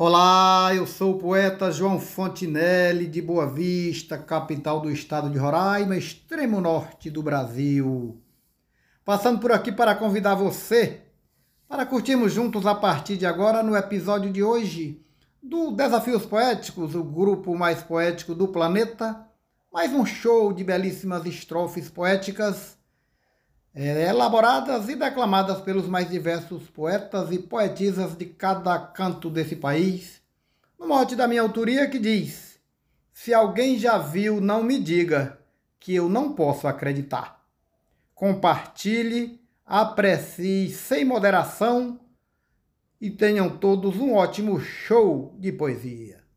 Olá, eu sou o poeta João Fontinelli de Boa Vista, capital do estado de Roraima, extremo norte do Brasil. Passando por aqui para convidar você para curtirmos juntos a partir de agora no episódio de hoje do Desafios Poéticos, o grupo mais poético do planeta, mais um show de belíssimas estrofes poéticas elaboradas e declamadas pelos mais diversos poetas e poetisas de cada canto desse país, no mote da minha autoria que diz: Se alguém já viu, não me diga, que eu não posso acreditar. Compartilhe, aprecie sem moderação e tenham todos um ótimo show de poesia.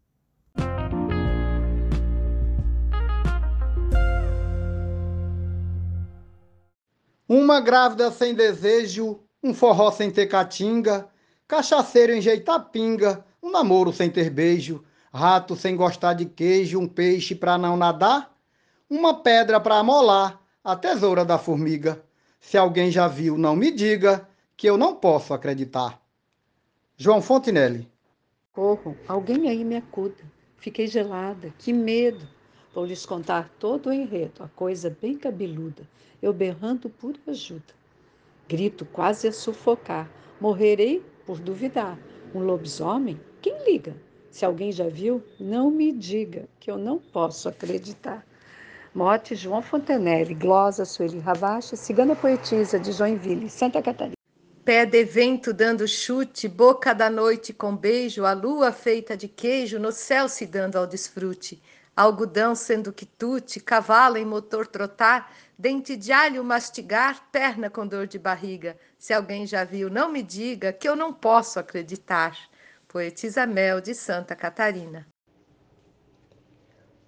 Uma grávida sem desejo, um forró sem ter catinga, cachaceiro enjeitar pinga, um namoro sem ter beijo, rato sem gostar de queijo, um peixe para não nadar, uma pedra para amolar, a tesoura da formiga. Se alguém já viu, não me diga, que eu não posso acreditar. João Fontinelli. Corro, alguém aí me acuda. Fiquei gelada, que medo. Vou lhes contar todo o enredo, a coisa bem cabeluda, eu berrando por ajuda. Grito quase a sufocar, morrerei por duvidar. Um lobisomem? Quem liga? Se alguém já viu, não me diga, que eu não posso acreditar. Mote João Fontenelle, glosa Sueli Ravache, cigana poetisa de Joinville, Santa Catarina. Pé de vento dando chute, boca da noite com beijo, a lua feita de queijo no céu se dando ao desfrute algodão sendo quitute, cavalo em motor trotar, dente de alho mastigar, perna com dor de barriga. Se alguém já viu, não me diga que eu não posso acreditar. Poetisa Mel de Santa Catarina.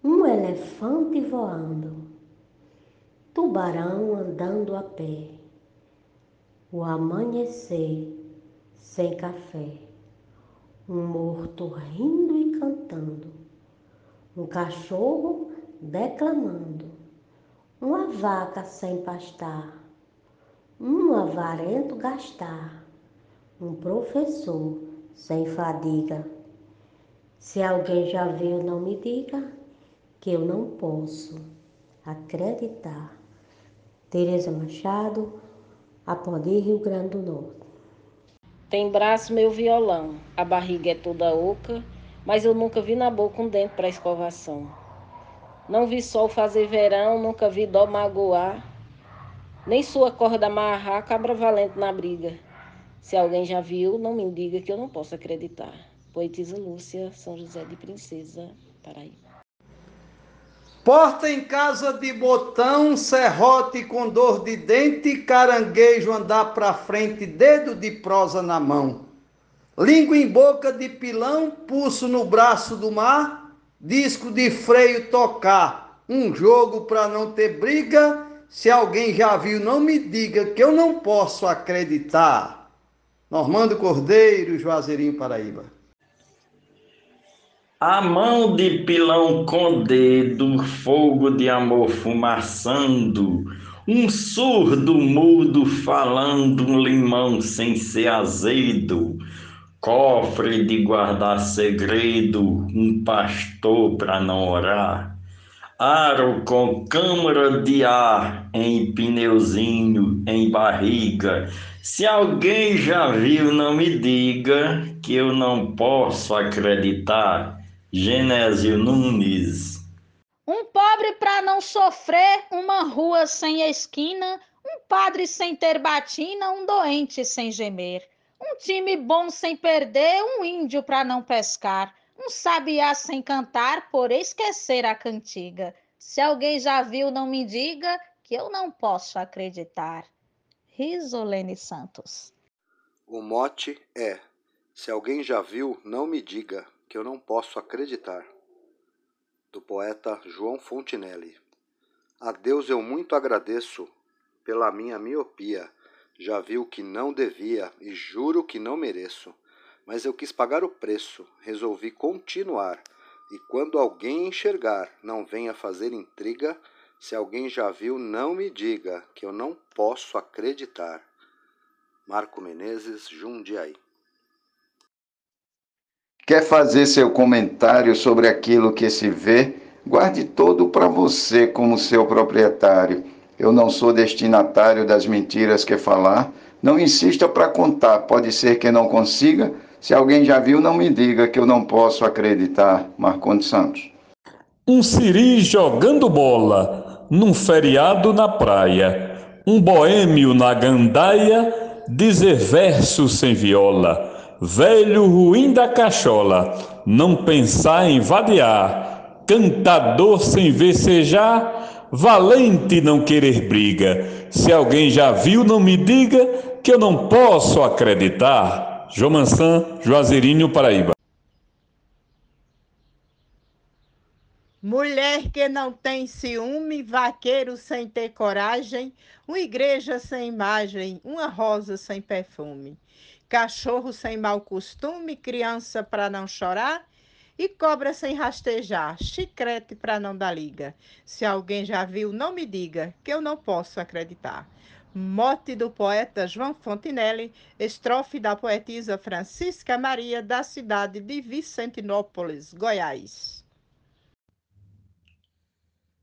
Um elefante voando, tubarão andando a pé, o amanhecer sem café, um morto rindo e cantando um cachorro declamando, uma vaca sem pastar, um avarento gastar, um professor sem fadiga. Se alguém já viu, não me diga que eu não posso acreditar. Tereza Machado, Apodi, Rio Grande do Norte. Tem braço meu violão, a barriga é toda oca mas eu nunca vi na boca um dente para escovação. Não vi sol fazer verão, nunca vi dó magoar, nem sua corda amarrar cabra valente na briga. Se alguém já viu, não me diga que eu não posso acreditar. Poetisa Lúcia, São José de Princesa, Paraíba. Porta em casa de botão, serrote com dor de dente, caranguejo andar pra frente, dedo de prosa na mão. Língua em boca de pilão, pulso no braço do mar, disco de freio tocar, um jogo para não ter briga. Se alguém já viu, não me diga que eu não posso acreditar. Normando Cordeiro, Juazeirinho, Paraíba. A mão de pilão com dedo, fogo de amor fumaçando, um surdo mudo falando, um limão sem ser azedo, cofre de guardar segredo, um pastor para não orar, aro com câmara de ar em pneuzinho, em barriga. Se alguém já viu, não me diga que eu não posso acreditar. Genésio Nunes. Um pobre para não sofrer, uma rua sem esquina, um padre sem ter batina, um doente sem gemer. Um time bom sem perder, um índio para não pescar, um sabiá sem cantar por esquecer a cantiga. Se alguém já viu, não me diga que eu não posso acreditar. Risolene Santos. O mote é: se alguém já viu, não me diga que eu não posso acreditar. Do poeta João Fontinelli. A Deus eu muito agradeço pela minha miopia já vi o que não devia e juro que não mereço. Mas eu quis pagar o preço, resolvi continuar. E quando alguém enxergar, não venha fazer intriga. Se alguém já viu, não me diga, que eu não posso acreditar. Marco Menezes, Jundiaí. Quer fazer seu comentário sobre aquilo que se vê? Guarde todo para você como seu proprietário. Eu não sou destinatário das mentiras que falar. Não insista para contar, pode ser que não consiga. Se alguém já viu, não me diga que eu não posso acreditar. Marcondes Santos. Um siri jogando bola num feriado na praia. Um boêmio na gandaia dizer verso sem viola. Velho ruim da cachola, não pensar em vadear. Cantador sem vecejar, valente não querer briga. Se alguém já viu, não me diga que eu não posso acreditar. João Mansan, Juazeirinho, Paraíba. Mulher que não tem ciúme, vaqueiro sem ter coragem, uma igreja sem imagem, uma rosa sem perfume, cachorro sem mau costume, criança para não chorar e cobra sem rastejar, chicrete para não dar liga. Se alguém já viu, não me diga, que eu não posso acreditar. Mote do poeta João Fontinelli, estrofe da poetisa Francisca Maria, da cidade de Vicentinópolis, Goiás.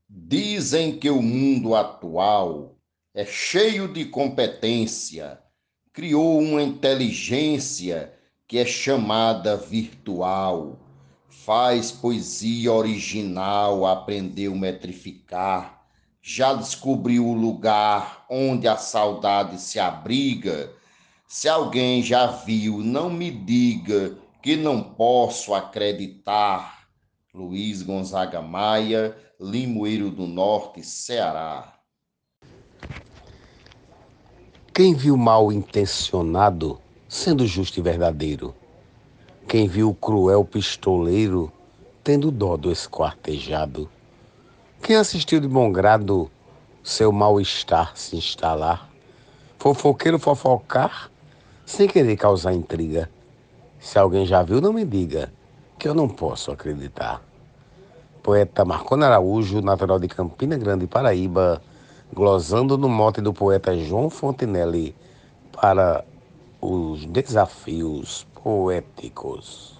Dizem que o mundo atual é cheio de competência, criou uma inteligência que é chamada virtual, faz poesia original, aprendeu metrificar, já descobriu o lugar onde a saudade se abriga. Se alguém já viu, não me diga que não posso acreditar. Luiz Gonzaga Maia, Limoeiro do Norte, Ceará. Quem viu mal intencionado, sendo justo e verdadeiro? Quem viu o cruel pistoleiro, tendo dó do esquartejado? Quem assistiu de bom grado seu mal-estar se instalar? Fofoqueiro fofocar, sem querer causar intriga. Se alguém já viu, não me diga, que eu não posso acreditar poeta Marconi Araújo, natural de Campina Grande, Paraíba, glosando no mote do poeta João Fontenelle para os desafios poéticos.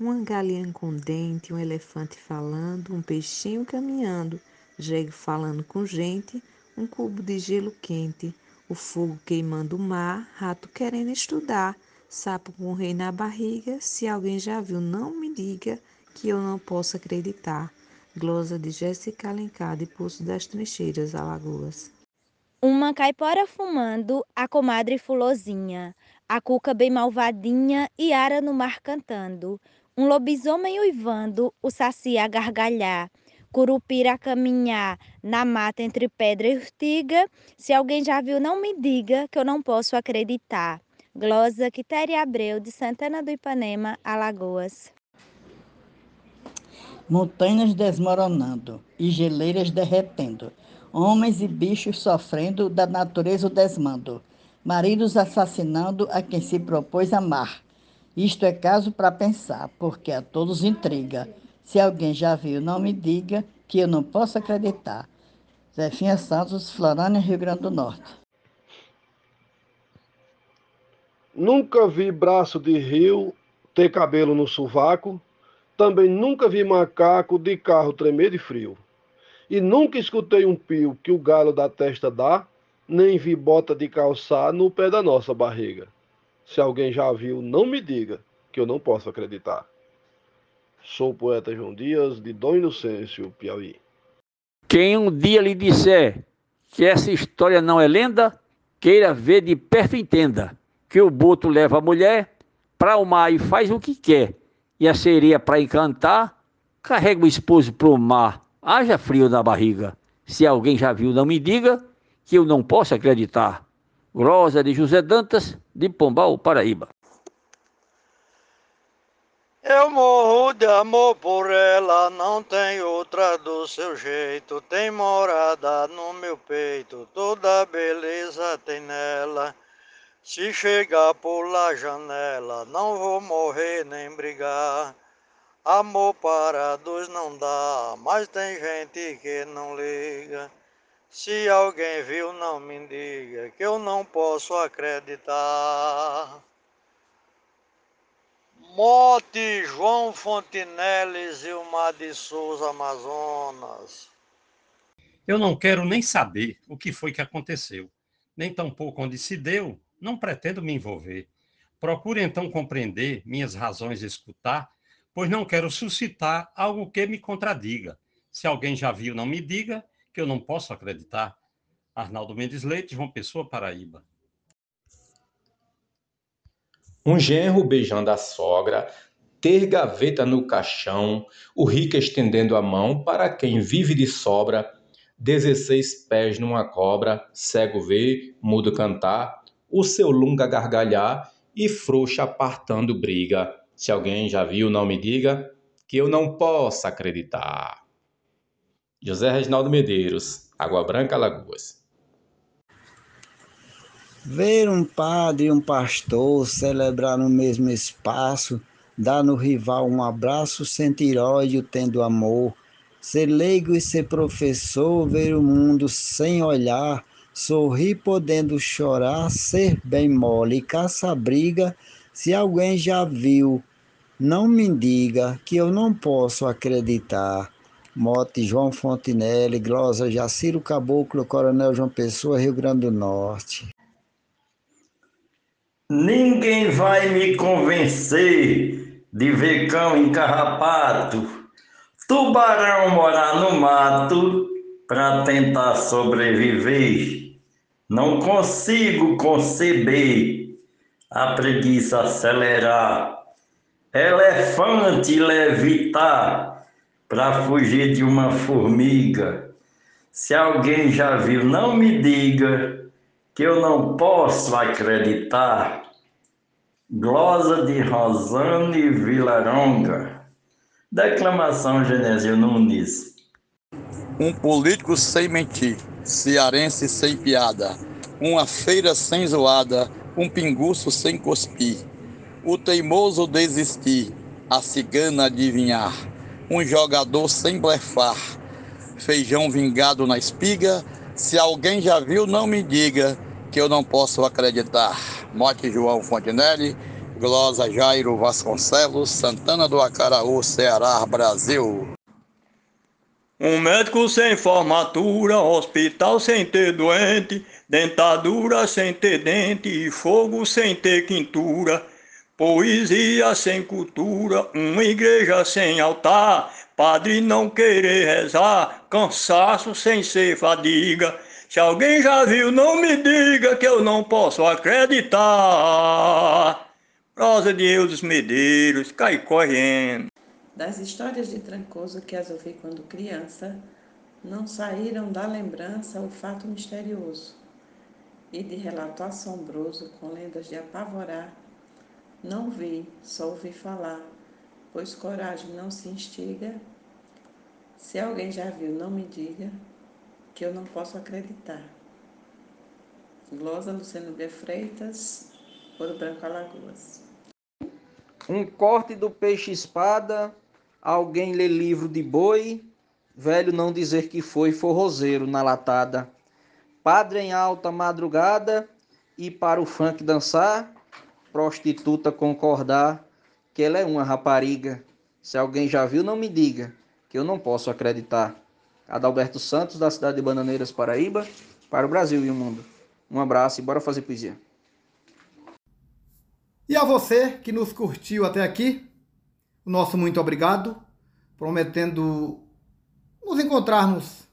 Uma galinha com dente, um elefante falando, um peixinho caminhando, jegue falando com gente, um cubo de gelo quente, o fogo queimando o mar, rato querendo estudar, sapo com rei na barriga, se alguém já viu, não me diga que eu não posso acreditar. Glosa de Jéssica Alencar, de Poço das Trincheiras, Alagoas. Uma caipora fumando, a comadre fulozinha, a cuca bem malvadinha e ara no mar cantando, um lobisomem uivando, o saci a gargalhar, curupira a caminhar na mata entre pedra e urtiga, se alguém já viu não me diga que eu não posso acreditar. Glosa Quitéria Abreu, de Santana do Ipanema, Alagoas. Montanhas desmoronando e geleiras derretendo, homens e bichos sofrendo da natureza o desmando, maridos assassinando a quem se propôs amar. Isto é caso para pensar, porque a todos intriga. Se alguém já viu, não me diga que eu não posso acreditar. Zefinha Santos, Florânia, Rio Grande do Norte. Nunca vi braço de rio ter cabelo no sovaco, também nunca vi macaco de carro tremer de frio. E nunca escutei um pio que o galo da testa dá, nem vi bota de calçar no pé da nossa barriga. Se alguém já viu, não me diga, que eu não posso acreditar. Sou o poeta João Dias, de Dom Inocêncio, Piauí. Quem um dia lhe disser que essa história não é lenda, queira ver de perto entenda que o boto leva a mulher para o mar e faz o que quer e a sereia para encantar, carrega o esposo para o mar. Haja frio na barriga. Se alguém já viu, não me diga, que eu não posso acreditar. Grosa de José Dantas, de Pombal, Paraíba. Eu morro de amor por ela, não tem outra do seu jeito. Tem morada no meu peito, toda beleza tem nela. Se chegar por la janela, não vou morrer nem brigar. Amor para dois não dá, mas tem gente que não liga. Se alguém viu, não me diga que eu não posso acreditar. Mote João Fontinelles e o Mar de Souza Amazonas. Eu não quero nem saber o que foi que aconteceu, nem tampouco onde se deu, não pretendo me envolver. Procure então compreender minhas razões de escutar, pois não quero suscitar algo que me contradiga. Se alguém já viu, não me diga, que eu não posso acreditar. Arnaldo Mendes Leite, João Pessoa, Paraíba. Um genro beijando a sogra, ter gaveta no caixão, o rico estendendo a mão para quem vive de sobra, dezesseis pés numa cobra, cego ver, mudo cantar, o seu lunga gargalhar e frouxa apartando briga. Se alguém já viu, não me diga, que eu não possa acreditar. José Reginaldo Medeiros, Água Branca, Lagoas. Ver um padre e um pastor celebrar no mesmo espaço, dar no rival um abraço, sentir ódio tendo amor, ser leigo e ser professor, ver o mundo sem olhar, sorrir podendo chorar, ser bem mole, caça briga, se alguém já viu, não me diga que eu não posso acreditar. Mote João Fontinelli, Glosa Jaciro Caboclo, Coronel João Pessoa, Rio Grande do Norte. Ninguém vai me convencer de ver cão em carrapato, tubarão morar no mato para tentar sobreviver. Não consigo conceber a preguiça acelerar, elefante levitar para fugir de uma formiga. Se alguém já viu, não me diga que eu não posso acreditar. Glosa de Rosane Vilaronga. Declamação Genésio Nunes. Um político sem mentir, cearense sem piada, uma feira sem zoada, um pinguço sem cuspir, o teimoso desistir, a cigana adivinhar, um jogador sem blefar, feijão vingado na espiga, se alguém já viu, não me diga que eu não posso acreditar. Mote João Fontenelle, Glosa Jairo Vasconcelos, Santana do Acaraú, Ceará, Brasil. Um médico sem formatura, hospital sem ter doente, dentadura sem ter dente fogo sem ter quintura, poesia sem cultura, uma igreja sem altar, Padre não querer rezar, cansaço sem ser fadiga. Se alguém já viu, não me diga que eu não posso acreditar. Prosa de Eudes Medeiros, cai correndo. Das histórias de Trancoso que as ouvi quando criança, não saíram da lembrança o fato misterioso. E de relato assombroso, com lendas de apavorar, não vi, só ouvi falar pois coragem não se instiga. Se alguém já viu, não me diga, que eu não posso acreditar. Glosa Luciano B. Freitas, Ouro Branco Alagoas. Um corte do peixe-espada, alguém lê livro de boi, velho não dizer que foi forrozeiro na latada. Padre em alta madrugada e para o funk dançar, prostituta concordar que ela é uma rapariga. Se alguém já viu, não me diga, que eu não posso acreditar. Adalberto Santos, da cidade de Bananeiras, Paraíba, para o Brasil e o mundo. Um abraço e bora fazer poesia. E a você que nos curtiu até aqui, o nosso muito obrigado, prometendo nos encontrarmos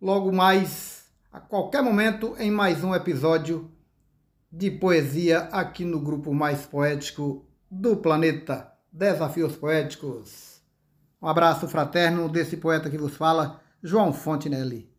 logo mais, a qualquer momento, em mais um episódio de poesia aqui no grupo mais poético do planeta Desafios Poéticos. Um abraço fraterno desse poeta que vos fala, João Fontenelle.